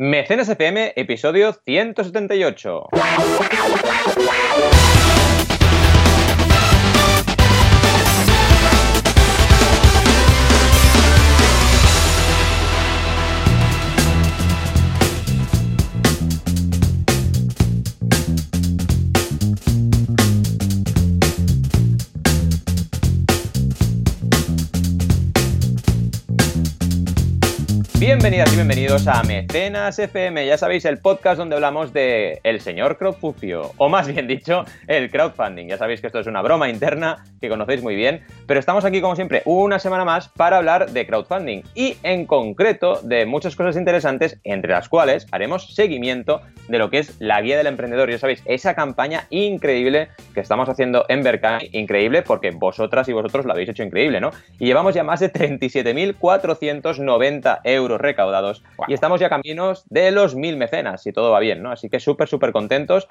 Mecenas FM, episodio 178. Bienvenidas y bienvenidos a Mecenas FM, ya sabéis, el podcast donde hablamos de el señor crowdfufio, o más bien dicho, el crowdfunding. Ya sabéis que esto es una broma interna que conocéis muy bien, pero estamos aquí como siempre una semana más para hablar de crowdfunding y en concreto de muchas cosas interesantes, entre las cuales haremos seguimiento de lo que es la guía del emprendedor. Ya sabéis, esa campaña increíble que estamos haciendo en Berkami, increíble porque vosotras y vosotros lo habéis hecho increíble, ¿no? Y llevamos ya más de 37.490 euros recaudados y estamos ya caminos de los mil mecenas, si todo va bien, ¿no? Así que súper, súper contentos.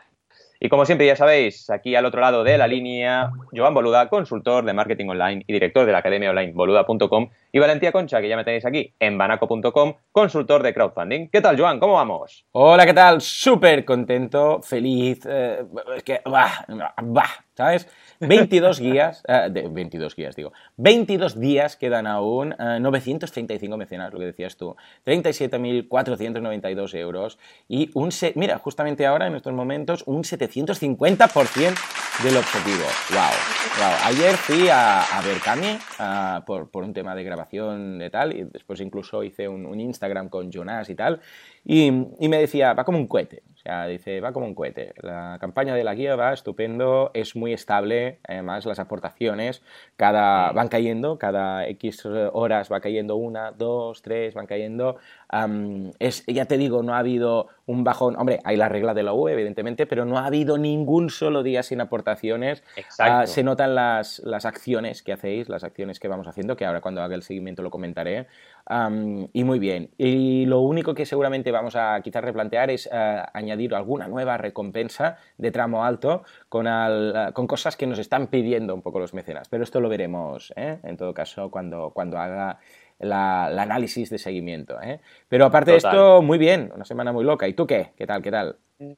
Y como siempre ya sabéis, aquí al otro lado de la línea, Joan Boluda, consultor de marketing online y director de la academia online boluda.com y Valentía Concha, que ya me tenéis aquí en banaco.com, consultor de crowdfunding. ¿Qué tal, Joan? ¿Cómo vamos? Hola, ¿qué tal? Súper contento, feliz, eh, es que, bah, bah, ¿sabes? 22 guías, eh, de, 22 guías digo, 22 días quedan aún, eh, 935 mecenas, lo que decías tú, 37.492 euros y un, se mira, justamente ahora en estos momentos, un 750% del objetivo. Wow, wow. Ayer fui a, a Berkami por, por, un tema de grabación de tal y después incluso hice un, un Instagram con Jonas y tal y, y me decía, va como un cohete dice, va como un cohete. La campaña de la guía va estupendo, es muy estable, además las aportaciones cada, van cayendo, cada X horas va cayendo una, dos, tres, van cayendo. Es, ya te digo, no ha habido un bajón, hombre, hay la regla de la UE, evidentemente, pero no ha habido ningún solo día sin aportaciones. Exacto. Uh, se notan las, las acciones que hacéis, las acciones que vamos haciendo, que ahora cuando haga el seguimiento lo comentaré. Um, y muy bien. Y lo único que seguramente vamos a quizás replantear es uh, añadir alguna nueva recompensa de tramo alto con, al, uh, con, cosas que nos están pidiendo un poco los mecenas. Pero esto lo veremos, ¿eh? en todo caso, cuando, cuando haga la, el análisis de seguimiento. ¿eh? Pero aparte Total. de esto, muy bien, una semana muy loca. ¿Y tú qué? ¿Qué tal? ¿Qué tal?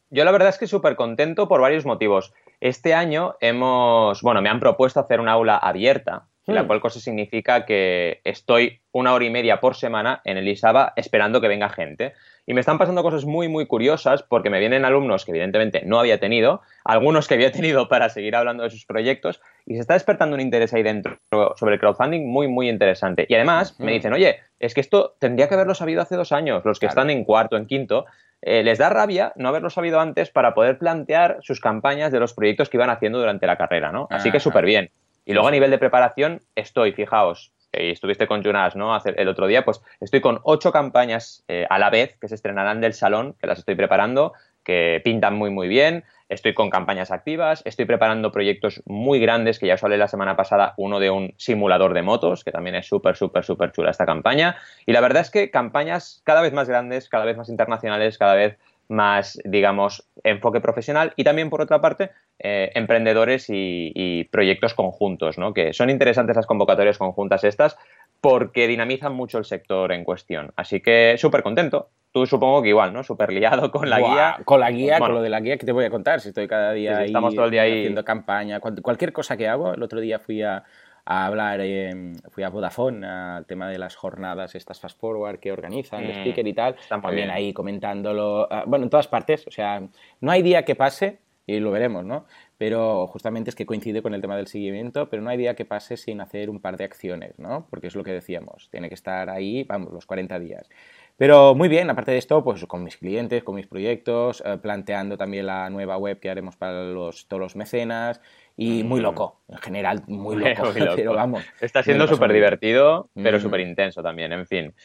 Yo la verdad es que súper contento por varios motivos. Este año hemos, bueno, me han propuesto hacer una aula abierta, hmm. la cual cosa significa que estoy una hora y media por semana en el ISABA esperando que venga gente. Y me están pasando cosas muy, muy curiosas porque me vienen alumnos que evidentemente no había tenido, algunos que había tenido para seguir hablando de sus proyectos y se está despertando un interés ahí dentro sobre el crowdfunding muy, muy interesante. Y además me dicen, oye, es que esto tendría que haberlo sabido hace dos años, los que claro. están en cuarto, en quinto, eh, les da rabia no haberlo sabido antes para poder plantear sus campañas de los proyectos que iban haciendo durante la carrera, ¿no? Así que súper bien. Y luego a nivel de preparación estoy, fijaos, y estuviste con Jonas ¿no? el otro día, pues estoy con ocho campañas eh, a la vez que se estrenarán del salón, que las estoy preparando, que pintan muy muy bien. Estoy con campañas activas, estoy preparando proyectos muy grandes, que ya os hablé la semana pasada, uno de un simulador de motos, que también es súper, súper, súper chula esta campaña. Y la verdad es que campañas cada vez más grandes, cada vez más internacionales, cada vez más, digamos, enfoque profesional y también, por otra parte, eh, emprendedores y, y, proyectos conjuntos, ¿no? Que son interesantes las convocatorias conjuntas estas porque dinamizan mucho el sector en cuestión. Así que súper contento. Tú supongo que igual, ¿no? Súper liado con la guía. Con la guía, bueno, con lo de la guía que te voy a contar. Si estoy cada día sí, sí, ahí estamos todo el día ahí haciendo campaña, cualquier cosa que hago. El otro día fui a, a hablar, eh, fui a Vodafone al tema de las jornadas estas Fast Forward que organizan, mm, speaker y tal, también bien. ahí comentándolo, uh, bueno, en todas partes, o sea, no hay día que pase, y lo veremos, ¿no? Pero justamente es que coincide con el tema del seguimiento, pero no hay día que pase sin hacer un par de acciones, ¿no? Porque es lo que decíamos, tiene que estar ahí, vamos, los 40 días. Pero muy bien, aparte de esto, pues con mis clientes, con mis proyectos, eh, planteando también la nueva web que haremos para los, todos los mecenas, y muy loco, en general muy loco, muy loco. pero vamos. Está siendo súper divertido, pero mm. súper intenso también, en fin.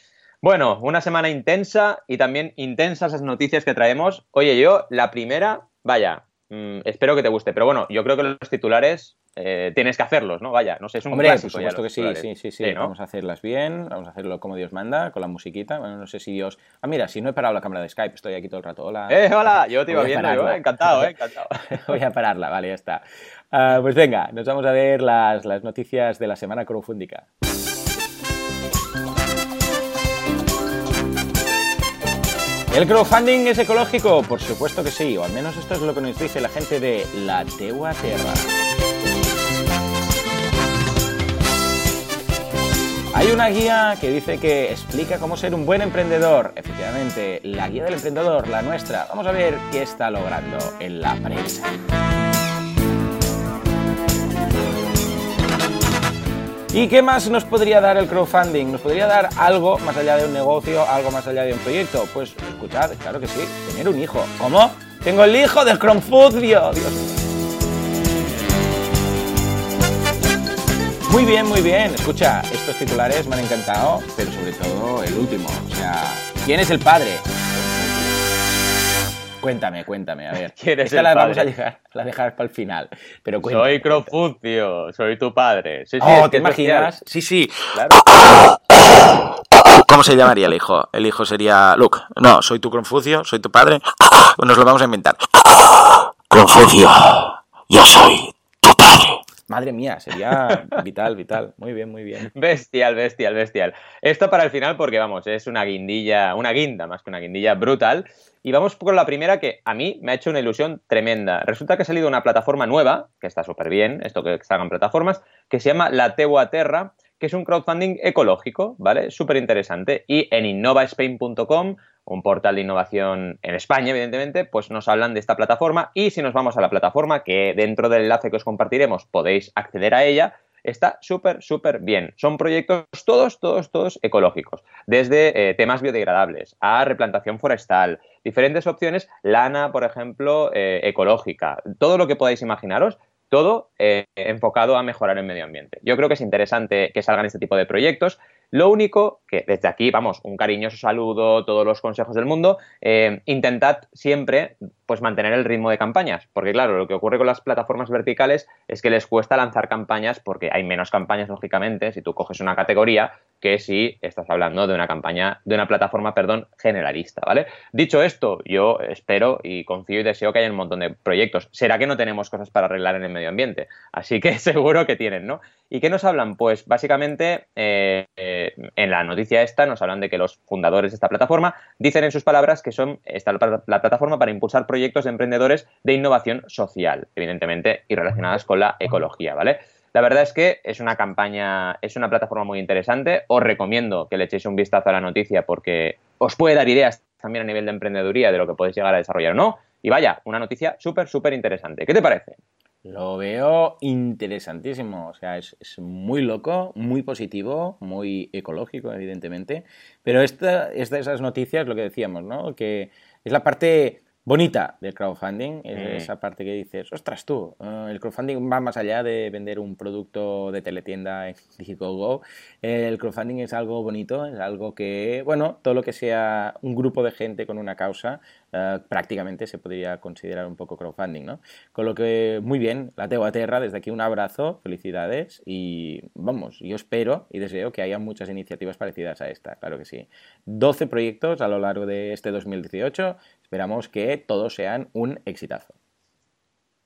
Bueno, una semana intensa y también intensas las noticias que traemos. Oye, yo, la primera, vaya, mmm, espero que te guste, pero bueno, yo creo que los titulares eh, tienes que hacerlos, ¿no? Vaya, no sé, es un Hombre, clásico por supuesto que sí, sí, sí, sí, sí ¿no? vamos a hacerlas bien, vamos a hacerlo como Dios manda, con la musiquita, bueno, no sé si Dios... Ah, mira, si no he parado la cámara de Skype, estoy aquí todo el rato, hola. ¡Eh, hola! Yo te iba viendo, yo, encantado, eh, encantado. Voy a pararla, vale, ya está. Uh, pues venga, nos vamos a ver las, las noticias de la semana crowdfundica. ¿El crowdfunding es ecológico? Por supuesto que sí, o al menos esto es lo que nos dice la gente de La Teua Terra. Hay una guía que dice que explica cómo ser un buen emprendedor. Efectivamente, la guía del emprendedor, la nuestra. Vamos a ver qué está logrando en la prensa. ¿Y qué más nos podría dar el crowdfunding? ¿Nos podría dar algo más allá de un negocio, algo más allá de un proyecto? Pues escuchad, claro que sí, tener un hijo. ¿Cómo? Tengo el hijo del Confucio. Dios. Muy bien, muy bien. Escucha, estos titulares me han encantado, pero sobre todo el último. O sea, ¿quién es el padre? Cuéntame, cuéntame, a ver. ¿Quién es Esta el la vamos a dejar, la dejar para el final. Pero cuéntame, Soy Confucio, soy tu padre. Sí, sí, Oh, ¿te imaginas? Sí, sí. Claro. ¿Cómo se llamaría el hijo? El hijo sería Luke. No, soy tu Confucio, soy tu padre. Nos lo vamos a inventar. Confucio, yo soy tu padre. Madre mía, sería vital, vital. Muy bien, muy bien. Bestial, bestial, bestial. Esto para el final porque, vamos, es una guindilla, una guinda más que una guindilla brutal. Y vamos con la primera que a mí me ha hecho una ilusión tremenda. Resulta que ha salido una plataforma nueva, que está súper bien, esto que salgan plataformas, que se llama La Teua Terra, que es un crowdfunding ecológico, ¿vale? Súper interesante. Y en innovaspain.com, un portal de innovación en España, evidentemente, pues nos hablan de esta plataforma. Y si nos vamos a la plataforma, que dentro del enlace que os compartiremos podéis acceder a ella, está súper, súper bien. Son proyectos todos, todos, todos ecológicos. Desde eh, temas biodegradables a replantación forestal, diferentes opciones, lana, por ejemplo, eh, ecológica, todo lo que podáis imaginaros. Todo eh, enfocado a mejorar el medio ambiente. Yo creo que es interesante que salgan este tipo de proyectos. Lo único que desde aquí, vamos, un cariñoso saludo, todos los consejos del mundo, eh, intentad siempre pues mantener el ritmo de campañas, porque claro, lo que ocurre con las plataformas verticales es que les cuesta lanzar campañas porque hay menos campañas, lógicamente, si tú coges una categoría que si estás hablando de una campaña, de una plataforma, perdón, generalista, ¿vale? Dicho esto, yo espero y confío y deseo que haya un montón de proyectos. ¿Será que no tenemos cosas para arreglar en el medio ambiente? Así que seguro que tienen, ¿no? ¿Y qué nos hablan? Pues básicamente eh, eh, en la noticia esta nos hablan de que los fundadores de esta plataforma dicen en sus palabras que son esta la, la plataforma para impulsar proyectos de emprendedores de innovación social, evidentemente, y relacionadas con la ecología, ¿vale? La verdad es que es una campaña, es una plataforma muy interesante. Os recomiendo que le echéis un vistazo a la noticia porque os puede dar ideas también a nivel de emprendeduría de lo que podéis llegar a desarrollar o no. Y vaya, una noticia súper, súper interesante. ¿Qué te parece? Lo veo interesantísimo, o sea, es, es, muy loco, muy positivo, muy ecológico, evidentemente, pero esta es de esas noticias, lo que decíamos, ¿no? Que es la parte bonita del crowdfunding, es Mm. esa parte que dices, ostras tú, eh, el crowdfunding va más allá de vender un producto de teletienda en Indiegogo, el crowdfunding es algo bonito, es algo que, bueno, todo lo que sea un grupo de gente con una causa, eh, prácticamente se podría considerar un poco crowdfunding, ¿no? Con lo que, muy bien, la Teo a Terra, desde aquí un abrazo, felicidades y vamos, yo espero y deseo que haya muchas iniciativas parecidas a esta, claro que sí. 12 proyectos a lo largo de este 2018, esperamos que todos sean un exitazo.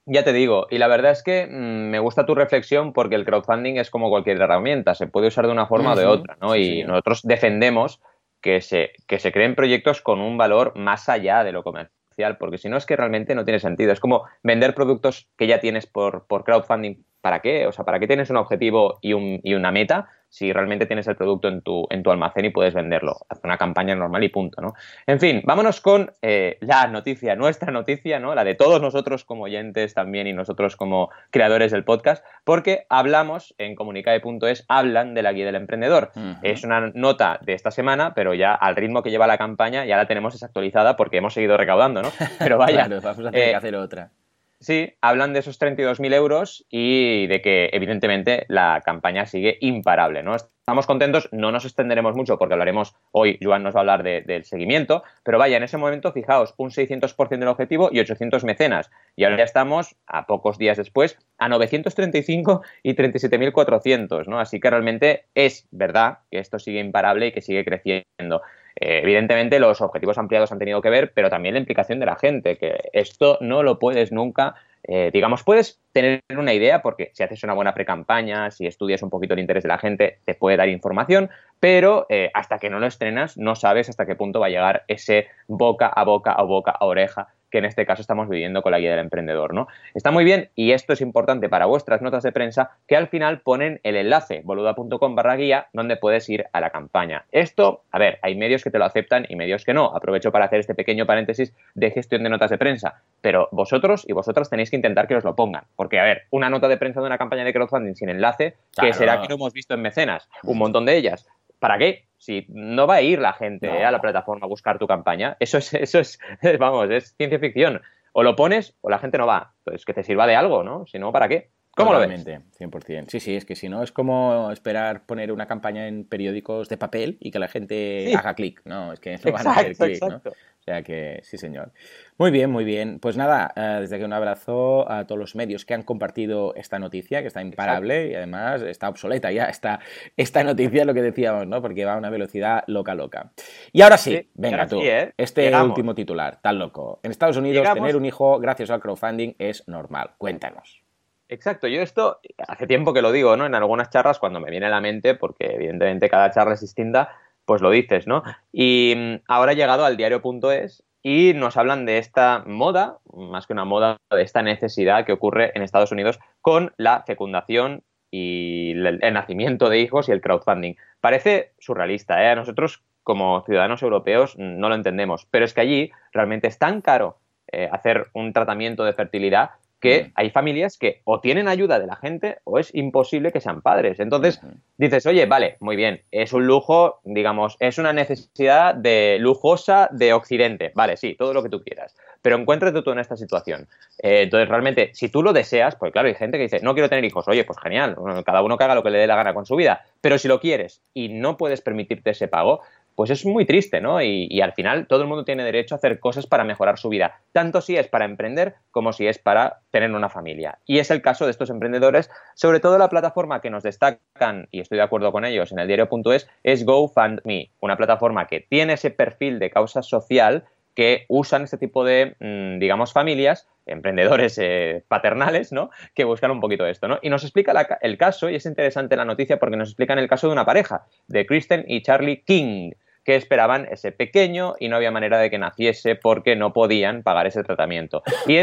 Ya te digo, y la verdad es que mmm, me gusta tu reflexión porque el crowdfunding es como cualquier herramienta, se puede usar de una forma uh -huh. o de otra, ¿no? Y sí. nosotros defendemos que se, que se creen proyectos con un valor más allá de lo comercial, porque si no es que realmente no tiene sentido. Es como vender productos que ya tienes por, por crowdfunding. ¿Para qué? O sea, ¿para qué tienes un objetivo y, un, y una meta si realmente tienes el producto en tu, en tu almacén y puedes venderlo? Haz una campaña normal y punto, ¿no? En fin, vámonos con eh, la noticia, nuestra noticia, ¿no? La de todos nosotros como oyentes también y nosotros como creadores del podcast, porque hablamos en comunicae.es, hablan de la guía del emprendedor. Uh -huh. Es una nota de esta semana, pero ya al ritmo que lleva la campaña ya la tenemos desactualizada porque hemos seguido recaudando, ¿no? Pero vaya. claro, vamos a tener eh, que hacer otra. Sí, hablan de esos 32.000 euros y de que, evidentemente, la campaña sigue imparable, ¿no? Estamos contentos, no nos extenderemos mucho porque hablaremos hoy, Joan nos va a hablar de, del seguimiento, pero vaya, en ese momento, fijaos, un 600% del objetivo y 800 mecenas. Y ahora ya estamos, a pocos días después, a 935 y 37.400, ¿no? Así que realmente es verdad que esto sigue imparable y que sigue creciendo. Eh, evidentemente los objetivos ampliados han tenido que ver, pero también la implicación de la gente, que esto no lo puedes nunca eh, digamos, puedes tener una idea porque si haces una buena pre-campaña, si estudias un poquito el interés de la gente, te puede dar información, pero eh, hasta que no lo estrenas no sabes hasta qué punto va a llegar ese boca a boca o boca a oreja que en este caso estamos viviendo con la guía del emprendedor, ¿no? Está muy bien y esto es importante para vuestras notas de prensa que al final ponen el enlace boluda.com barra guía donde puedes ir a la campaña. Esto, a ver, hay medios que te lo aceptan y medios que no. Aprovecho para hacer este pequeño paréntesis de gestión de notas de prensa, pero vosotros y vosotras tenéis que intentar que os lo pongan, porque a ver, una nota de prensa de una campaña de crowdfunding sin enlace, que será que no hemos visto en mecenas, un montón de ellas. ¿Para qué? Si no va a ir la gente a la plataforma a buscar tu campaña, eso es, eso es, vamos, es ciencia ficción. O lo pones o la gente no va. Pues que te sirva de algo, ¿no? Si no, ¿para qué? ¿Cómo lo ves? 100%. Sí, sí, es que si no es como esperar poner una campaña en periódicos de papel y que la gente haga clic. No, es que no van a hacer clic, ¿no? O sea que sí, señor. Muy bien, muy bien. Pues nada, eh, desde aquí un abrazo a todos los medios que han compartido esta noticia, que está imparable y además está obsoleta ya esta, esta noticia, lo que decíamos, ¿no? Porque va a una velocidad loca, loca. Y ahora sí, venga tú, ¿eh? este último titular, tan loco. En Estados Unidos tener un hijo gracias al crowdfunding es normal. Cuéntanos. Exacto, yo esto hace tiempo que lo digo, ¿no? En algunas charlas cuando me viene a la mente, porque evidentemente cada charla es distinta, pues lo dices, ¿no? Y mm, ahora ha llegado al diario.es y nos hablan de esta moda, más que una moda, de esta necesidad que ocurre en Estados Unidos con la fecundación y el, nacimiento de hijos y el crowdfunding. Parece surrealista, ¿eh? A nosotros como ciudadanos europeos no lo entendemos, pero es que allí realmente es tan caro eh, hacer un tratamiento de fertilidad que hay familias que o tienen ayuda de la gente o es imposible que sean padres. Entonces dices, oye, vale, muy bien, es un lujo, digamos, es una necesidad de lujosa de Occidente. Vale, sí, todo lo que tú quieras. Pero encuéntrate tú en esta situación. Eh, entonces, realmente, si tú lo deseas, pues claro, hay gente que dice, no quiero tener hijos. Oye, pues genial, cada uno que haga lo que le dé la gana con su vida. Pero si lo quieres y no puedes permitirte ese pago, pues es muy triste, ¿no? Y, al final todo el mundo tiene derecho a hacer cosas para mejorar su vida, tanto si es para emprender como si es para tener una familia. Y es el caso de estos emprendedores, sobre todo la plataforma que nos destacan, y estoy de acuerdo con ellos, en el diario.es, es GoFundMe, una plataforma que tiene ese perfil de causa social que usan este tipo de, mm, digamos, familias, emprendedores eh, paternales, ¿no? Que buscan un poquito esto, ¿no? Y nos explica el caso, y es interesante la noticia porque nos explican el caso de una pareja, de Kristen y Charlie King que esperaban ese pequeño y no había manera de que naciese porque no podían pagar ese tratamiento. Y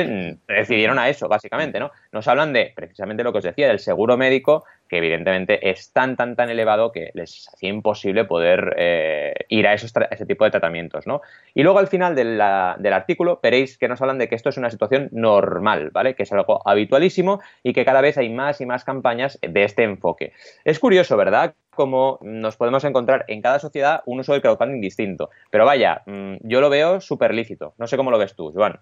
decidieron a eso, básicamente, ¿no? Nos hablan de, precisamente lo que os decía, del seguro médico, que evidentemente es tan, tan, tan elevado que les hacía imposible poder eh, ir a, esos ese tipo de tratamientos, ¿no? Y luego al final del artículo veréis que nos hablan de que esto es una situación normal, ¿vale? Que es algo habitualísimo y que cada vez hay más y más campañas de este enfoque. Es curioso, ¿verdad? como nos podemos encontrar en cada sociedad un uso del crowdfunding distinto. Pero vaya, mm, yo lo veo súper lícito. No sé cómo lo ves tú, Joan.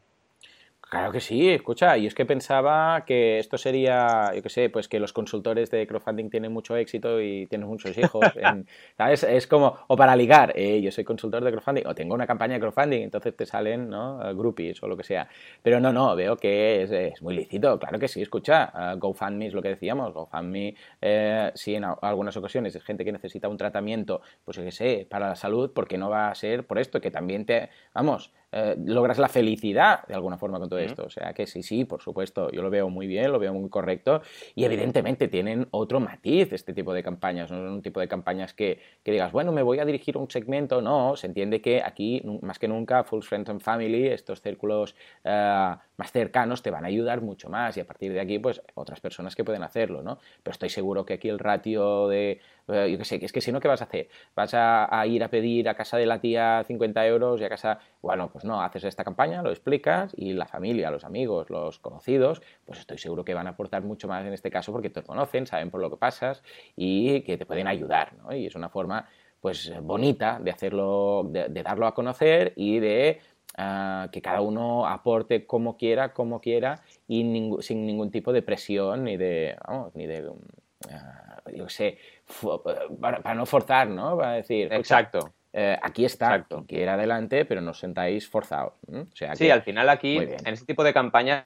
Claro que sí, escucha, y es que pensaba que esto sería, yo qué sé, pues que los consultores de crowdfunding tienen mucho éxito y tienen muchos hijos, ¿sabes? Es como, o para ligar, eh, yo soy consultor de crowdfunding, o tengo una campaña de crowdfunding, entonces te salen, ¿no? Groupies o lo que sea. Pero no, no, veo que es, muy lícito, claro que sí, escucha, uh, GoFundMe es lo que decíamos, GoFundMe, eh, sí, en algunas ocasiones es gente que necesita un tratamiento, pues yo qué sé, para la salud, porque no va a ser por esto, que también te, vamos, eh, logras la felicidad de alguna forma con todo esto. O sea que sí, sí, por supuesto, yo lo veo muy bien, lo veo muy correcto. Y evidentemente tienen otro matiz este tipo de campañas, no son un tipo de campañas que, que, digas, bueno, me voy a dirigir a un segmento, no, se entiende que aquí, más que nunca, Full Friends and Family, estos círculos uh, más cercanos te van a ayudar mucho más y a partir de aquí pues otras personas que pueden hacerlo, ¿no? Pero estoy seguro que aquí el ratio de, eh, yo qué sé, que es que si no, ¿qué vas a hacer? ¿Vas a, ir a pedir a casa de la tía 50 euros y a casa, bueno, pues no, haces esta campaña, lo explicas y la familia, los amigos, los conocidos, pues estoy seguro que van a aportar mucho más en este caso porque te conocen, saben por lo que pasas y que te pueden ayudar, ¿no? Y es una forma pues bonita de hacerlo, de darlo a conocer y de Ah, que cada uno aporte como quiera, como quiera y sin ningún tipo de presión ni de, vamos, ni de, ah, yo sé, para, no forzar, ¿no? Para decir, exacto. Eh, aquí está, Exacto. ir adelante, pero no os sentáis forzados. sí, al final aquí, en este tipo de campañas,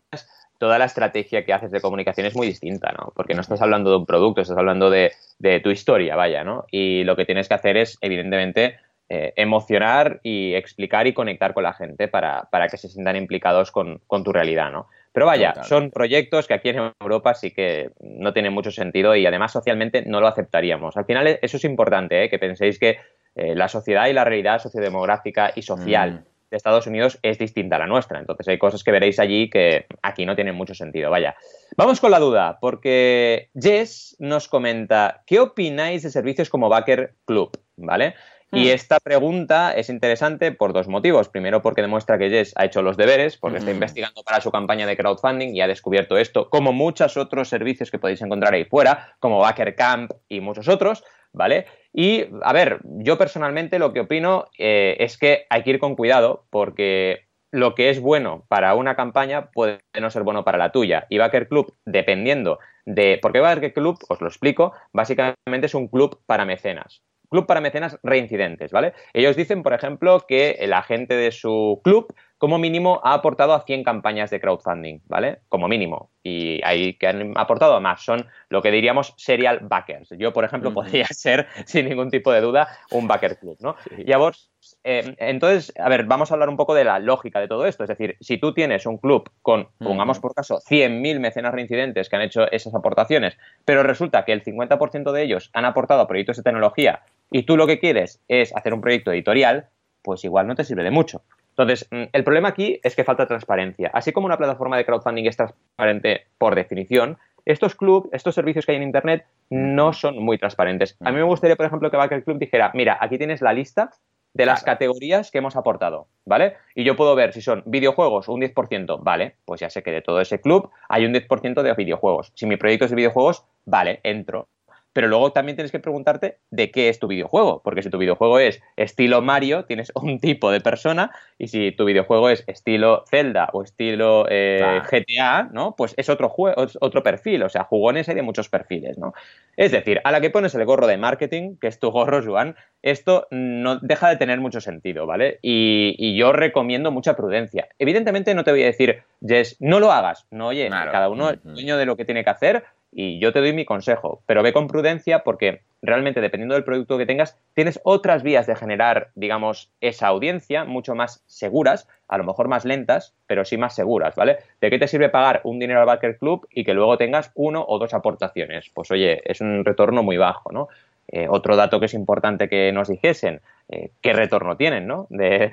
toda la estrategia que haces de comunicación es muy distinta, ¿no? Porque no estás hablando de un producto, estás hablando de, de tu historia, vaya, ¿no? Y lo que tienes que hacer es, evidentemente, eh, emocionar y explicar y conectar con la gente para, que se sientan implicados con, tu realidad, ¿no? Pero vaya, son proyectos que aquí en Europa sí que no tienen mucho sentido y además socialmente no lo aceptaríamos. Al final eso es importante, ¿eh? que penséis que eh, la sociedad y la realidad sociodemográfica y social mm. de Estados Unidos es distinta a la nuestra. Entonces hay cosas que veréis allí que aquí no tienen mucho sentido. Vaya. Vamos con la duda, porque Jess nos comenta, ¿qué opináis de servicios como Backer Club? ¿Vale? Y hmm. esta pregunta es interesante por dos motivos. Primero, porque demuestra que Jess ha hecho los deberes, porque está hmm. investigando para su campaña de crowdfunding y ha descubierto esto, como muchos otros servicios que podéis encontrar ahí fuera, como Backer Camp y muchos otros, ¿vale? Y, a ver, yo personalmente lo que opino eh, es que hay que ir con cuidado, porque lo que es bueno para una campaña puede no ser bueno para la tuya. Y Backer Club, dependiendo de. Porque Backer Club, os lo explico, básicamente es un club para mecenas club para mecenas reincidentes, ¿vale? Ellos dicen, por ejemplo, que el agente de su club como mínimo ha aportado a 100 campañas de crowdfunding, ¿vale? Como mínimo. Y ahí que han aportado más son lo que diríamos serial backers. Yo, por ejemplo, podría ser, sin ningún tipo de duda, un backer club, ¿no? Y a vos, eh, entonces, a ver, vamos a hablar un poco de la lógica de todo esto. Es decir, si tú tienes un club con, pongamos por caso, 100.000 mecenas reincidentes que han hecho esas aportaciones, pero resulta que el 50% de ellos han aportado a proyectos de tecnología y tú lo que quieres es hacer un proyecto editorial, pues igual no te sirve de mucho. Entonces, mm, el problema aquí es que falta transparencia. Así como una plataforma de crowdfunding es transparente por definición, estos clubs, estos servicios que hay en Internet no son muy transparentes. A mí me gustaría, por ejemplo, que el Club dijera, mira, aquí tienes la lista de las categorías que hemos aportado, ¿vale? Y yo puedo ver si son videojuegos, un 10%, vale, pues ya sé que de todo ese club hay un 10% de videojuegos. Si mi proyecto es de videojuegos, vale, entro pero luego también tienes que preguntarte de qué es tu videojuego, porque si tu videojuego es estilo Mario, tienes un tipo de persona, y si tu videojuego es estilo Zelda o estilo eh, GTA, ¿no? Pues es otro juego, otro perfil, o sea, jugones hay de muchos perfiles, ¿no? Es decir, a la que pones el gorro de marketing, que es tu gorro, Juan, esto no deja de tener mucho sentido, ¿vale? Y, yo recomiendo mucha prudencia. Evidentemente no te voy a decir, Jess, no lo hagas, no, oye, cada uno es dueño de lo que tiene que hacer, y yo te doy mi consejo, pero ve con prudencia porque realmente dependiendo del producto que tengas, tienes otras vías de generar, digamos, esa audiencia mucho más seguras, a lo mejor más lentas, pero sí más seguras, ¿vale? ¿De qué te sirve pagar un dinero al Backer Club y que luego tengas uno o dos aportaciones? Pues oye, es un retorno muy bajo, ¿no? Eh, otro dato que es importante que nos dijesen, eh, qué retorno tienen, ¿no? De,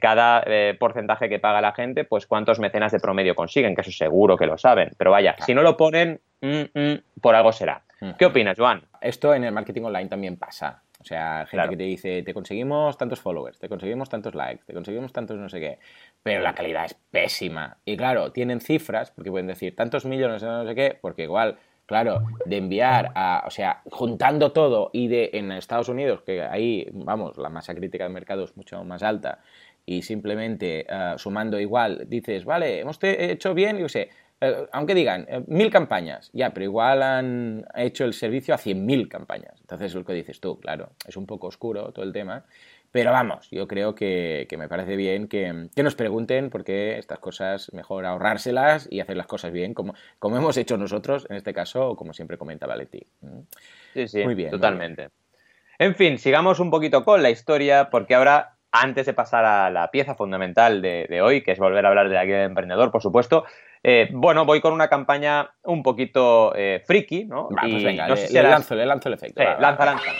cada eh, porcentaje que paga la gente, pues cuántos mecenas de promedio consiguen, que eso seguro que lo saben. Pero vaya, si no lo ponen, mm, mm, por algo será. ¿Qué opinas, Juan? Esto en el marketing online también pasa. O sea, gente que te dice, te conseguimos tantos followers, te conseguimos tantos likes, te conseguimos tantos no sé qué, pero la calidad es pésima. Y claro, tienen cifras, porque pueden decir tantos millones de no sé qué, porque igual Claro, de enviar a, o sea, juntando todo y de en Estados Unidos, que ahí, vamos, la masa crítica del mercado es mucho más alta, y simplemente eh, sumando igual, dices, vale, hemos hecho bien, yo sé, eh, aunque digan eh, mil campañas, ya, pero igual han hecho el servicio a cien mil campañas. Entonces, es lo que dices tú, claro, es un poco oscuro todo el tema. Pero vamos, yo creo que, me parece bien que, nos pregunten por qué estas cosas mejor ahorrárselas y hacer las cosas bien, como, como hemos hecho nosotros en este caso, o como siempre comenta Valenti. ¿Mm? Sí, sí, muy bien. Totalmente. En fin, sigamos un poquito con la historia, porque ahora, antes de pasar a la pieza fundamental de, hoy, que es volver a hablar de la guía de emprendedor, por supuesto, eh, bueno, voy con una campaña un poquito eh, friki, ¿no? pues venga, le, lanzo, le lanzo el efecto. lanza, lanza.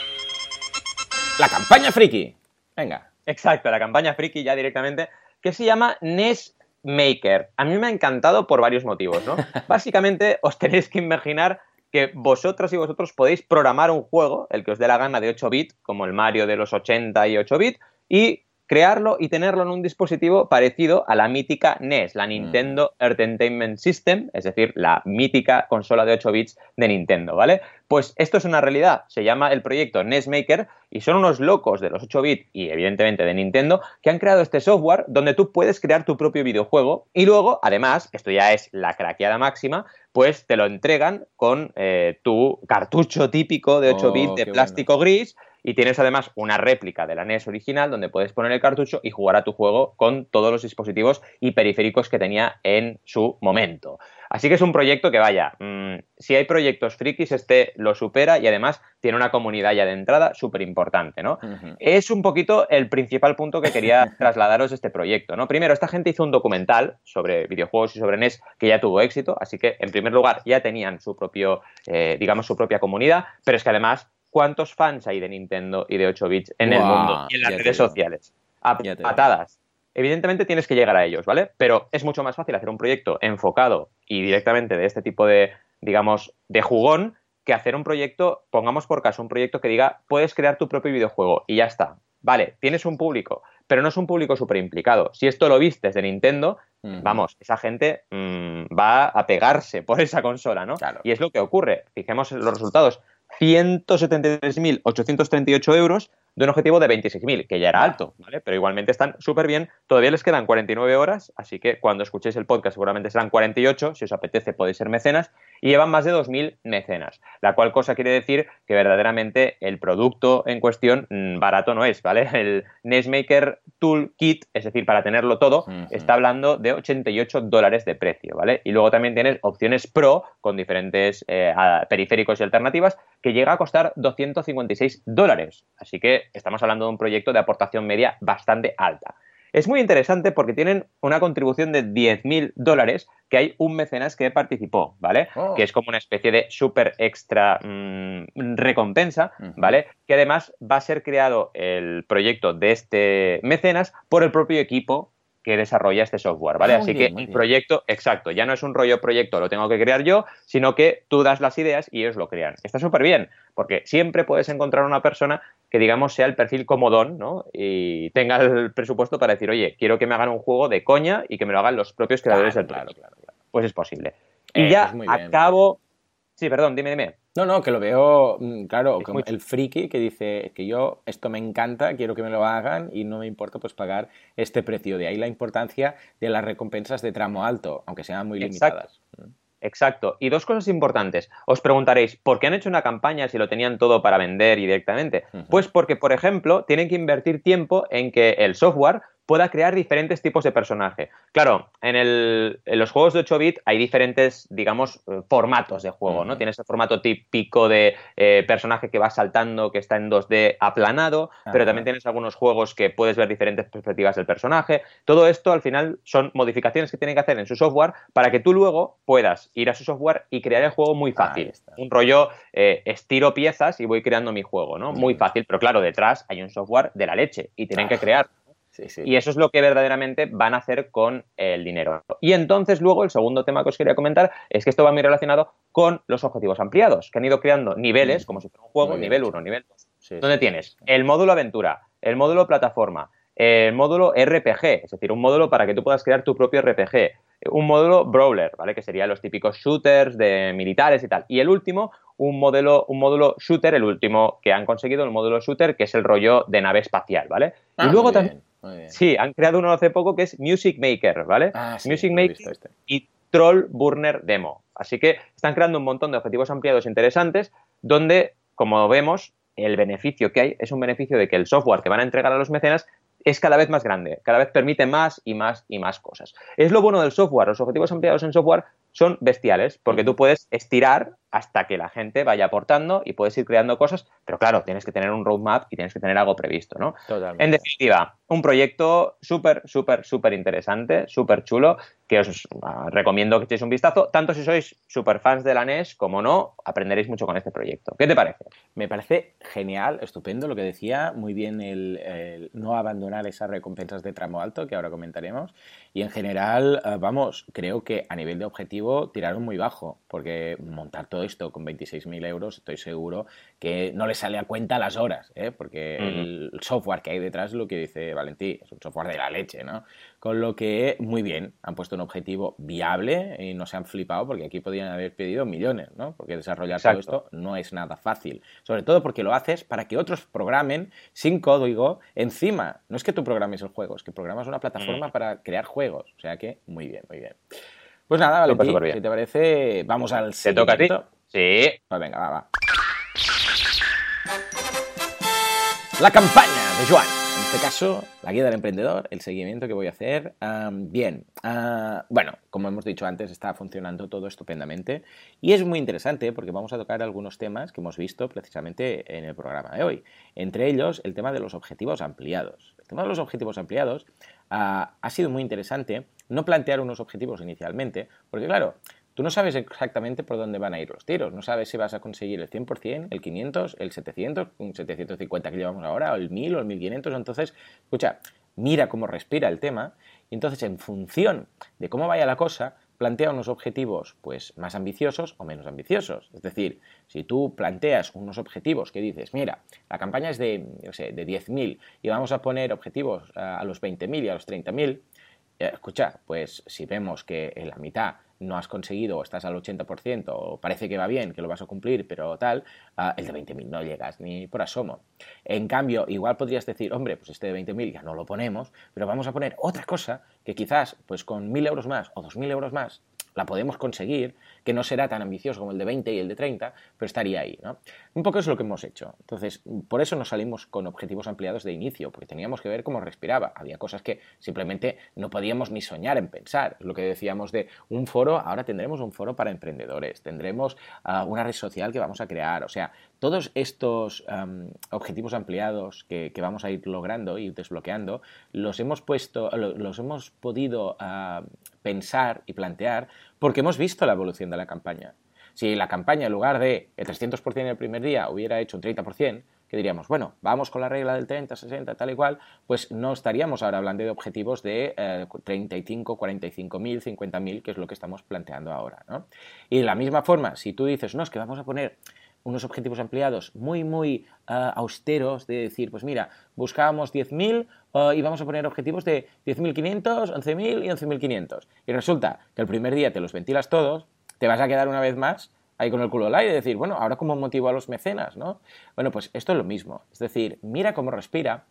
La campaña friki. Venga. Exacto, la campaña friki ya directamente, que se llama NES Maker. A mí me ha encantado por varios motivos, ¿no? Básicamente os tenéis que imaginar que vosotros y vosotros podéis programar un juego, el que os dé la gana de 8 bits, como el Mario de los 80 y 8 bits, y crearlo y tenerlo en un dispositivo parecido a la mítica NES, la Nintendo mm. Entertainment System, es decir, la mítica consola de 8 bits de Nintendo, ¿vale? Pues esto es una realidad, se llama el proyecto NES Maker y son unos locos de los 8 bits y evidentemente de Nintendo que han creado este software donde tú puedes crear tu propio videojuego y luego, además, esto ya es la craqueada máxima, pues te lo entregan con eh, tu cartucho típico de 8 bits de plástico gris y tienes además una réplica de la NES original donde puedes poner el cartucho y jugar a tu juego con todos los dispositivos y periféricos que tenía en su momento. Así que es un proyecto que vaya, mm, si hay proyectos frikis, este lo supera y además tiene una comunidad ya de entrada súper importante, ¿no? Es un poquito el principal punto que quería trasladaros de este proyecto, ¿no? Primero, esta gente hizo un documental sobre videojuegos y sobre NES que ya tuvo éxito, así que en primer lugar ya tenían su propio, eh, digamos, su propia comunidad, pero es que además, ¿cuántos fans hay de Nintendo y de 8 bits en el mundo y en las redes sociales? A patadas evidentemente tienes que llegar a ellos, ¿vale? Pero es mucho más fácil hacer un proyecto enfocado y directamente de este tipo de, digamos, de jugón que hacer un proyecto, pongamos por caso, un proyecto que diga, puedes crear tu propio videojuego y ya está. Vale, tienes un público, pero no es un público súper implicado. Si esto lo vistes de Nintendo, vamos, esa gente mm, va a pegarse por esa consola, ¿no? Y es lo que ocurre. Fijemos los resultados. 173.838 euros de un objetivo de 26.000, que ya era alto, ¿vale? Pero igualmente están súper bien. Todavía les quedan 49 horas, así que cuando escuchéis el podcast seguramente serán 48. Si os apetece podéis ser mecenas. Y llevan más de 2.000 mecenas, la cual cosa quiere decir que verdaderamente el producto en cuestión mm, barato no es, ¿vale? El Nesmaker Tool Kit, es decir, para tenerlo todo, está hablando de 88 dólares de precio, ¿vale? Y luego también tienes opciones Pro con diferentes eh, periféricos y alternativas que llega a costar 256 dólares. Así que estamos hablando de un proyecto de aportación media bastante alta. Es muy interesante porque tienen una contribución de 10.000 dólares que hay un mecenas que participó, ¿vale? Oh. Que es como una especie de super extra mm, recompensa, ¿vale? Que además va a ser creado el proyecto de este mecenas por el propio equipo que desarrolla este software, ¿vale? Ah, Así que el proyecto, exacto, ya no es un rollo proyecto, lo tengo que crear yo, sino que tú das las ideas y ellos lo crean. Está súper bien, porque siempre puedes encontrar una persona que, digamos, sea el perfil comodón, ¿no? Y tenga el presupuesto para decir, oye, quiero que me hagan un juego de coña y que me lo hagan los propios creadores del claro, claro, claro, Pues es posible. Y eh, ya acabo... Sí, perdón, dime, dime. No, no, que lo veo, mm, claro, como el friki que dice que yo esto me encanta, quiero que me lo hagan y no me importa pues pagar este precio. De ahí la importancia de las recompensas de tramo alto, aunque sean muy limitadas. Mm. Exacto. Y dos cosas importantes. Os preguntaréis, ¿por qué han hecho una campaña si lo tenían todo para vender y directamente? Pues porque, por ejemplo, tienen que invertir tiempo en que el software pueda crear diferentes tipos de personaje. Claro, en, los juegos de 8 bit hay diferentes, digamos, eh, formatos de juego, ¿no? Tienes el formato típico de eh, personaje que va saltando, que está en 2D aplanado, pero también tienes algunos juegos que puedes ver diferentes perspectivas del personaje. Todo esto al final son modificaciones que tienen que hacer en su software para que tú luego puedas ir a su software y crear el juego muy fácil. Un rollo eh, estiro piezas y voy creando mi juego, ¿no? Muy fácil, pero claro, detrás hay un software de la leche y tienen que crear y eso es lo que verdaderamente van a hacer con el dinero. Y entonces luego el segundo tema que os quería comentar es que esto va muy relacionado con los objetivos ampliados, que han ido creando niveles, como si fuera un juego, nivel 1, nivel 2. Donde tienes el módulo aventura, el módulo plataforma, el módulo RPG, es decir, un módulo para que tú puedas crear tu propio RPG, un módulo brawler, ¿vale? Que serían los típicos shooters de militares y tal. Y el último, un modelo, un módulo shooter, el último que han conseguido, el módulo shooter, que es el rollo de nave espacial, ¿vale? y ah, luego también Sí, han creado uno hace poco que es Music Maker, ¿vale? Ah, Music Maker este. y Troll Burner Demo. Así que están creando un montón de objetivos ampliados interesantes donde, como vemos, el beneficio que hay es un beneficio de que el software que van a entregar a los mecenas es cada vez más grande, cada vez permite más y más y más cosas. Es lo bueno del software, los objetivos ampliados en software son bestiales, porque tú puedes estirar hasta que la gente vaya aportando y puedes ir creando cosas, pero claro, tienes que tener un roadmap y tienes que tener algo previsto, ¿no? En definitiva, un proyecto súper, súper, súper interesante, súper chulo, que os recomiendo que echéis un vistazo, tanto si sois súper fans de la NES como no, aprenderéis mucho con este proyecto. ¿Qué te parece? Me parece genial, estupendo lo que decía, muy bien el, no abandonar esas recompensas de tramo alto, que ahora comentaremos, y en general, ah, vamos, creo que a nivel de objetivo tiraron muy bajo, porque montar todo esto con 26.000 euros, estoy seguro que no le sale a cuenta las horas, ¿eh? porque el software que hay detrás es lo que dice Valentí, es un software de la leche, ¿no? Con lo que, muy bien, han puesto un objetivo viable y no se han flipado porque aquí podrían haber pedido millones, ¿no? Porque desarrollar todo esto no es nada fácil. Sobre todo porque lo haces para que otros programen sin código encima. No es que tú programes el juego, es que programas una plataforma para crear juegos. O sea que, muy bien, muy bien. Pues nada, Valentín, si te parece, vamos al. ¿Te toca a ti? Sí. Pues venga, va, va. La campaña de Joan. En este caso, la guía del emprendedor, el seguimiento que voy a hacer. bien, ah, bueno, como hemos dicho antes, está funcionando todo estupendamente y es muy interesante porque vamos a tocar algunos temas que hemos visto precisamente en el programa de hoy. Entre ellos, el tema de los objetivos ampliados. El tema de los objetivos ampliados ha sido muy interesante no plantear unos objetivos inicialmente, porque claro, tú no sabes exactamente por dónde van a ir los tiros, no sabes si vas a conseguir el 100%, el 500, el 700, un 750 que llevamos ahora, o el 1000 o el 1500, entonces, escucha, mira cómo respira el tema. Y entonces en función de cómo vaya la cosa, plantea unos objetivos pues más ambiciosos o menos ambiciosos. Es decir, si tú planteas unos objetivos que dices, mira, la campaña es de, yo sé, de 10.000 y vamos a poner objetivos a, a los 20.000 y a los 30.000, eh, escucha, pues si vemos que en la mitad no has conseguido o estás al 80% o parece que va bien, que lo vas a cumplir, pero tal, ah, el de 20.000 no llegas ni por asomo. En cambio, igual podrías decir, hombre, pues este de 20.000 ya no lo ponemos, pero vamos a poner otra cosa que quizás pues con 1.000 euros más o 2.000 euros más la podemos conseguir, que no será tan ambicioso como el de 20 y el de 30, pero estaría ahí. ¿no? Un poco es lo que hemos hecho. Entonces, por eso nos salimos con objetivos ampliados de inicio, porque teníamos que ver cómo respiraba. Había cosas que simplemente no podíamos ni soñar en pensar. Lo que decíamos de un foro, ahora tendremos un foro para emprendedores, tendremos ah, una red social que vamos a crear. O sea, todos estos objetivos ampliados que, vamos a ir logrando y desbloqueando, los hemos puesto, los hemos podido ah, pensar y plantear porque hemos visto la evolución de la campaña. Si la campaña, en lugar de el 300% en el primer día, hubiera hecho un 30%, que diríamos, bueno, vamos con la regla del 30, 60, tal y cual, pues no estaríamos ahora hablando de objetivos de eh, 35, 45 mil, 50 mil, que es lo que estamos planteando ahora. Y de la misma forma, si tú dices, no, es que vamos a poner unos objetivos ampliados muy, muy eh, austeros, de decir, pues mira, buscábamos 10.000 uh, y vamos a poner objetivos de 10.500, 11.000 y 11.500. Y resulta que el primer día te los ventilas todos, te vas a quedar una vez más ahí con el culo al aire y decir, bueno, ahora cómo motivo a los mecenas, ¿no? Bueno, pues esto es lo mismo. Es decir, mira cómo respira,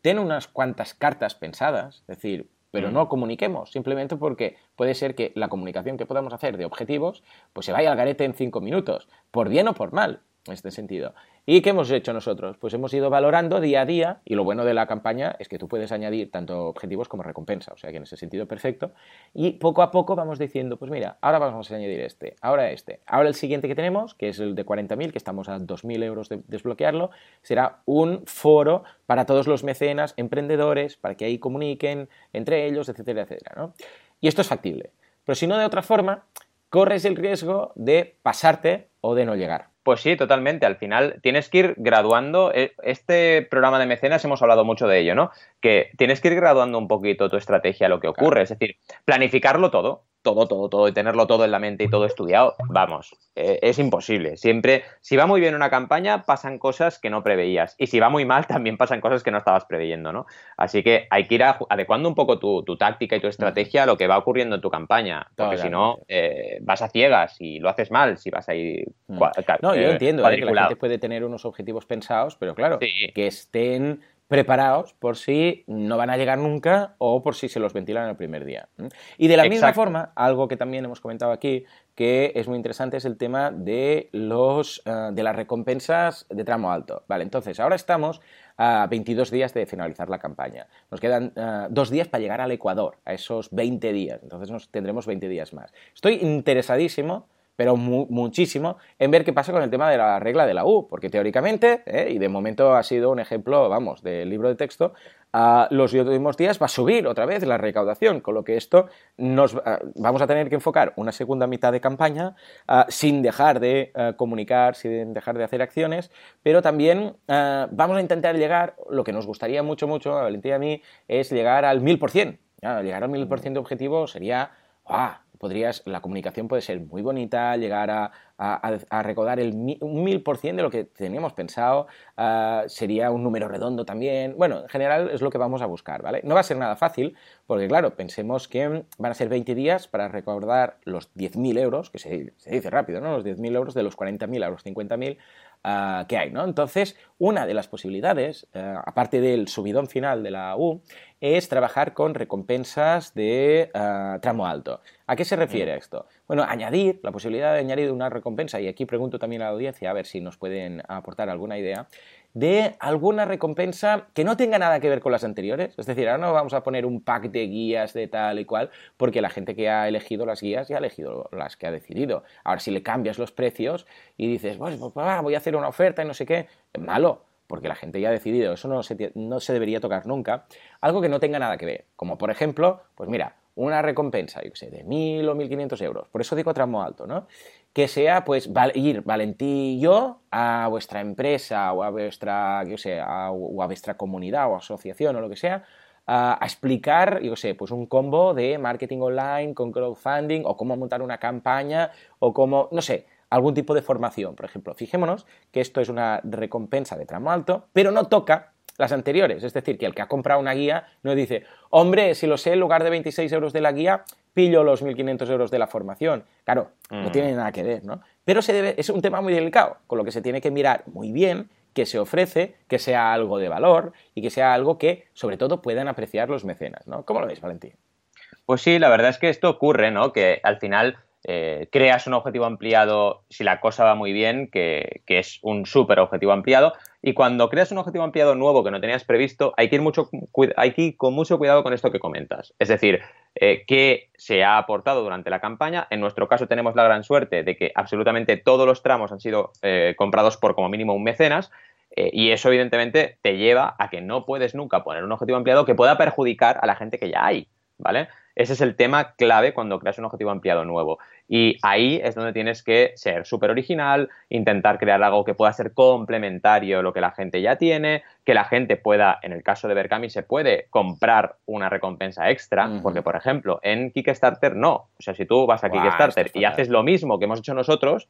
ten unas cuantas cartas pensadas, es decir, pero mm. no comuniquemos, simplemente porque puede ser que la comunicación que podamos hacer de objetivos pues se vaya al garete en cinco minutos, por bien o por mal, en este sentido. ¿Y qué hemos hecho nosotros? Pues hemos ido valorando día a día y lo bueno de la campaña es que tú puedes añadir tanto objetivos como recompensa, o sea que en ese sentido perfecto. Y poco a poco vamos diciendo, pues mira, ahora vamos a añadir este, ahora este. Ahora el siguiente que tenemos, que es el de 40.000, que estamos a 2.000 euros de desbloquearlo, será un foro para todos los mecenas, emprendedores, para que ahí comuniquen entre ellos, etcétera, etcétera. ¿no? Y esto es factible. Pero si no de otra forma, corres el riesgo de pasarte o de no llegar. Pues sí, totalmente. Al final tienes que ir graduando. Eh, este programa de mecenas hemos hablado mucho de ello, ¿no? Que tienes que ir graduando un poquito tu estrategia lo que ocurre. Es decir, planificarlo todo todo, todo, todo y tenerlo todo en la mente y todo estudiado, vamos, eh, es imposible. Siempre, si va muy bien una campaña, pasan cosas que no preveías. Y si va muy mal, también pasan cosas que no estabas preveyendo, ¿no? Así que hay que ir adecuando un poco tu, táctica y tu estrategia a lo que va ocurriendo en tu campaña. Porque si no, eh, vas a ciegas y lo haces mal si vas a ir. Mm. No, yo eh, entiendo que la gente puede tener unos objetivos pensados, pero claro, que estén preparados por si no van a llegar nunca o por si se los ventilan el primer día. Y de la misma forma, algo que también hemos comentado aquí, que es muy interesante, es el tema de, los, eh, de las recompensas de tramo alto. Vale, entonces ahora estamos a 22 días de finalizar la campaña. Nos quedan eh, dos días para llegar al Ecuador, a esos 20 días. Entonces nos tendremos 20 días más. Estoy interesadísimo pero muchísimo, en ver qué pasa con el tema de la regla de la U, porque teóricamente, ¿eh? y de momento ha sido un ejemplo, vamos, del libro de texto, a los últimos días va a subir otra vez la recaudación, con lo que esto nos vamos a tener que enfocar una segunda mitad de campaña sin dejar de comunicar, sin dejar de hacer acciones, pero también vamos a intentar llegar, lo que nos gustaría mucho, mucho, a Valentín y a mí, es llegar al 1000%. llegar al 1000% de objetivo sería podrías, la comunicación puede ser muy bonita, llegar a, recaudar el, un mil por cien de lo que teníamos pensado, ah, sería un número redondo también. Bueno, en general es lo que vamos a buscar, ¿vale? No va a ser nada fácil, porque claro, pensemos que van a ser 20 días para recaudar los 10.000 euros, que se, dice rápido, ¿no? Los 10.000 euros de los 40.000 a los 50.000 Ah, que hay, ¿no? Entonces, una de las posibilidades, eh, aparte del subidón final de la U, es trabajar con recompensas de ah, tramo alto. ¿A qué se refiere mm. esto? Bueno, añadir, la posibilidad de añadir una recompensa, y aquí pregunto también a la audiencia a ver si nos pueden aportar alguna idea, de alguna recompensa que no tenga nada que ver con las anteriores. Es decir, ahora no vamos a poner un pack de guías de tal y cual, porque la gente que ha elegido las guías ya ha elegido las que ha decidido. Ahora, si le cambias los precios y dices, pues, pues voy a hacer una oferta y no sé qué, malo porque la gente ya ha decidido, eso no se, no se debería tocar nunca, algo que no tenga nada que ver, como por ejemplo, pues mira, una recompensa, yo sé, de 1.000 o 1.500 euros, por eso digo tramo alto, ¿no? Que sea, pues, ir Valentí y yo a vuestra empresa o a vuestra, yo sé, a, o a vuestra comunidad o asociación o lo que sea, a, explicar, yo sé, pues un combo de marketing online con crowdfunding o cómo montar una campaña o cómo, no sé, algún tipo de formación. Por ejemplo, fijémonos que esto es una recompensa de tramo alto, pero no toca las anteriores. Es decir, que el que ha comprado una guía no dice, hombre, si lo sé, en lugar de 26 euros de la guía, pillo los 1.500 euros de la formación. Claro, no mm. tiene nada que ver, ¿no? Pero se debe, es un tema muy delicado, con lo que se tiene que mirar muy bien que se ofrece, que sea algo de valor y que sea algo que, sobre todo, puedan apreciar los mecenas, ¿no? ¿Cómo lo veis, Valentín? Pues sí, la verdad es que esto ocurre, ¿no? Que al final eh, creas un objetivo ampliado si la cosa va muy bien, que, es un súper objetivo ampliado. Y cuando creas un objetivo ampliado nuevo que no tenías previsto, hay que ir, mucho, hay que ir con mucho cuidado con esto que comentas. Es decir, eh, qué se ha aportado durante la campaña. En nuestro caso tenemos la gran suerte de que absolutamente todos los tramos han sido eh, comprados por como mínimo un mecenas. y eso evidentemente te lleva a que no puedes nunca poner un objetivo ampliado que pueda perjudicar a la gente que ya hay. ¿Vale? Ese es el tema clave cuando creas un objetivo ampliado nuevo. Y ahí es donde tienes que ser súper original, intentar crear algo que pueda ser complementario a lo que la gente ya tiene, que la gente pueda, en el caso de Berkami, se puede comprar una recompensa extra, porque, por ejemplo, en Kickstarter no. O sea, si tú vas a Kickstarter y haces lo mismo que hemos hecho nosotros,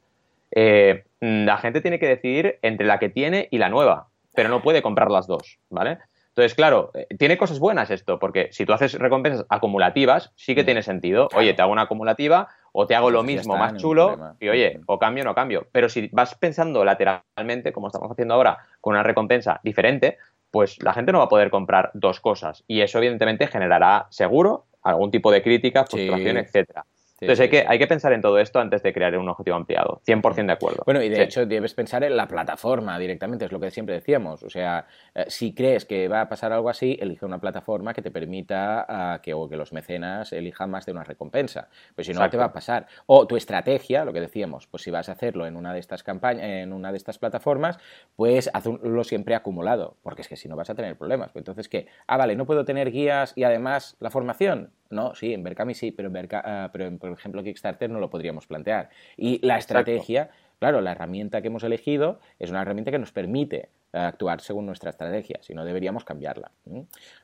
eh, la gente tiene que decidir entre la que tiene y la nueva, pero no puede comprar las dos, ¿vale? Entonces, claro, eh, tiene cosas buenas esto, porque si tú haces recompensas acumulativas, sí que mm. tiene sentido. Oye, te hago una acumulativa o te hago lo mismo, más chulo, y oye, o cambio o no cambio. Pero si vas pensando lateralmente, como estamos haciendo ahora, con una recompensa diferente, pues la gente no va a poder comprar dos cosas. Y eso, evidentemente, generará seguro algún tipo de crítica, frustración, etcétera. Entonces hay, que, hay que pensar en todo esto antes de crear un objetivo ampliado. 100% de acuerdo. Bueno, y de hecho debes pensar en la plataforma directamente, es lo que siempre decíamos. O sea, eh, si crees que va a pasar algo así, elige una plataforma que te permita ah, que, o que los mecenas elijan más de una recompensa. Pues si no, te va a pasar. O tu estrategia, lo que decíamos, pues si vas a hacerlo en una de estas campañas, en una de estas plataformas, pues hazlo siempre acumulado, porque es que si no vas a tener problemas. Pues entonces, ¿qué? Ah, vale, no puedo tener guías y además la formación. No, sí, en Berkami sí, pero en, ah, pero en, por ejemplo, Kickstarter no lo podríamos plantear. Y la estrategia, claro, la herramienta que hemos elegido es una herramienta que nos permite eh, actuar según nuestra estrategia, si no deberíamos cambiarla.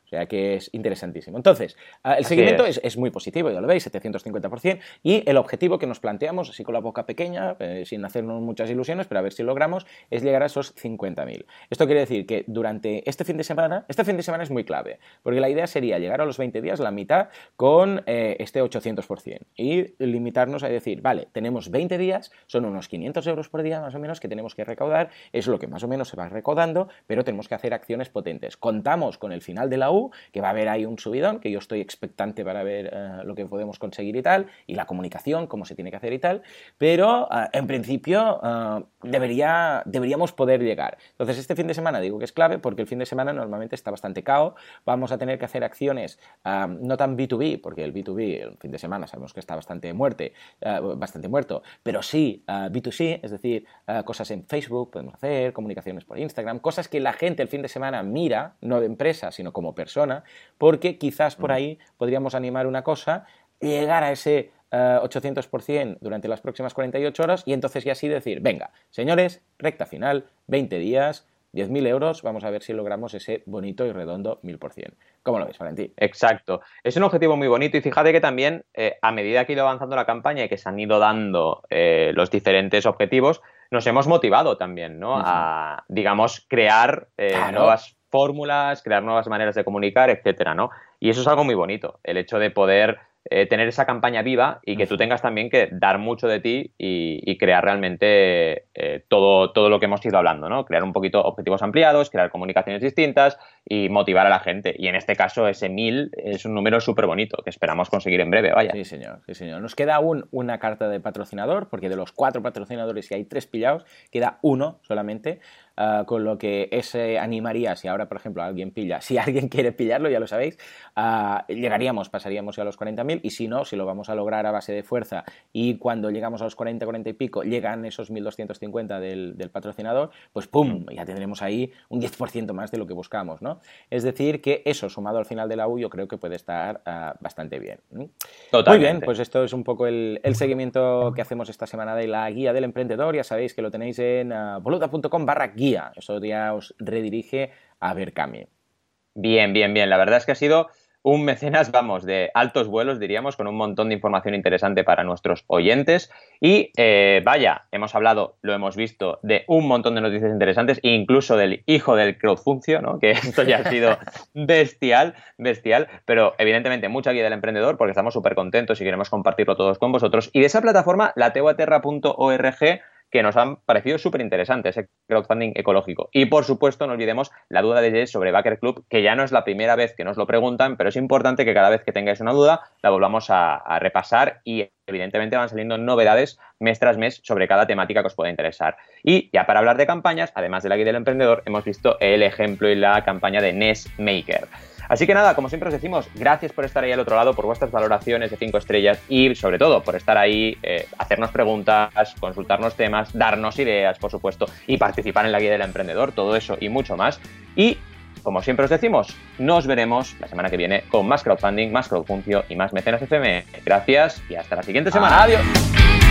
O sea que es interesantísimo. Entonces, ah, el seguimiento es. muy positivo, ya lo veis, 750%, y el objetivo que nos planteamos, así con la boca pequeña, eh, sin hacernos muchas ilusiones, pero a ver si logramos, es llegar a esos 50.000. Esto quiere decir que durante este fin de semana, este fin de semana es muy clave, porque la idea sería llegar a los 20 días, la mitad, con eh, este 800%, y limitarnos a decir, vale, tenemos 20 días, son unos 500 euros por día más o menos que tenemos que recaudar, es lo que más o menos se va recaudando, pero tenemos que hacer acciones potentes. Contamos con el final de la U, que va a haber ahí un subidón, que yo estoy expectante para ver eh, lo que podemos conseguir y tal, y la comunicación, cómo se tiene que hacer y tal, pero eh, en principio eh, debería, deberíamos poder llegar. Entonces este fin de semana digo que es clave porque el fin de semana normalmente está bastante cao, vamos a tener que hacer acciones no tan B2B, porque el B2B el fin de semana sabemos que está bastante muerte, bastante muerto, pero sí B2C, es decir, cosas en Facebook podemos hacer, comunicaciones por Instagram, cosas que la gente el fin de semana mira, no de empresa, sino como persona porque quizás por ahí podríamos animar una cosa, llegar a ese 800% eh, durante las próximas 48 horas y entonces ya así decir, venga, señores, recta final, 20 días, 10.000 euros, vamos a ver si logramos ese bonito y redondo 1000%. ¿Cómo lo ves, Valentín? Exacto. Es un objetivo muy bonito y fíjate que también eh, a medida que ha ido avanzando la campaña y que se han ido dando eh, los diferentes objetivos, nos hemos motivado también, ¿no? A, digamos, crear nuevas fórmulas, crear nuevas maneras de comunicar, etcétera, ¿no? Y eso es algo muy bonito, el hecho de poder eh, tener esa campaña viva y que tú tengas también que dar mucho de ti y, crear realmente eh, todo, todo lo que hemos ido hablando, ¿no? Crear un poquito objetivos ampliados, crear comunicaciones distintas y motivar a la gente. Y en este caso ese 1000 es un número súper bonito que esperamos conseguir en breve, vaya. Sí, señor, sí, señor. Nos queda aún una carta de patrocinador, porque de los cuatro patrocinadores y hay tres pillados, queda uno solamente. Ah, con lo que ese animaría, si ahora por ejemplo alguien pilla, si alguien quiere pillarlo, ya lo sabéis, ah, llegaríamos, pasaríamos ya a los 40.000 y si no, si lo vamos a lograr a base de fuerza y cuando llegamos a los 40, 40 y pico llegan esos 1.250 del, del patrocinador, pues ¡pum! Ya tendremos ahí un 10% más de lo que buscamos, ¿no? Es decir, que eso sumado al final de la U yo creo que puede estar ah, bastante bien. Muy bien, pues esto es un poco el, seguimiento que hacemos esta semana de la guía del emprendedor. Ya sabéis que lo tenéis en boluda.com barra guía eso ya os redirige a Berkami. Bien, bien, bien. La verdad es que ha sido un mecenas, vamos, de altos vuelos, diríamos, con un montón de información interesante para nuestros oyentes. Y eh, vaya, hemos hablado, lo hemos visto, de un montón de noticias interesantes, incluso del hijo del crowdfuncio, ¿no? Que esto ya ha sido bestial, bestial, pero evidentemente mucha guía del emprendedor, porque estamos súper contentos y queremos compartirlo todos con vosotros. Y de esa plataforma, lateguaterra.org que nos han parecido súper interesantes, ese crowdfunding ecológico. Y por supuesto, no olvidemos la duda de Jess sobre Backer Club, que ya no es la primera vez que nos lo preguntan, pero es importante que cada vez que tengáis una duda la volvamos a, repasar y evidentemente van saliendo novedades mes tras mes sobre cada temática que os pueda interesar. Y ya para hablar de campañas, además de la guía del emprendedor, hemos visto el ejemplo y la campaña de Nest Maker. Así que nada, como siempre os decimos, gracias por estar ahí al otro lado, por vuestras valoraciones de 5 estrellas y sobre todo por estar ahí, eh, hacernos preguntas, consultarnos temas, darnos ideas, por supuesto, y participar en la guía del emprendedor, todo eso y mucho más. Y como siempre os decimos, nos veremos la semana que viene con más crowdfunding, más crowdfuncio y más mecenas FM. Gracias y hasta la siguiente semana. Adiós.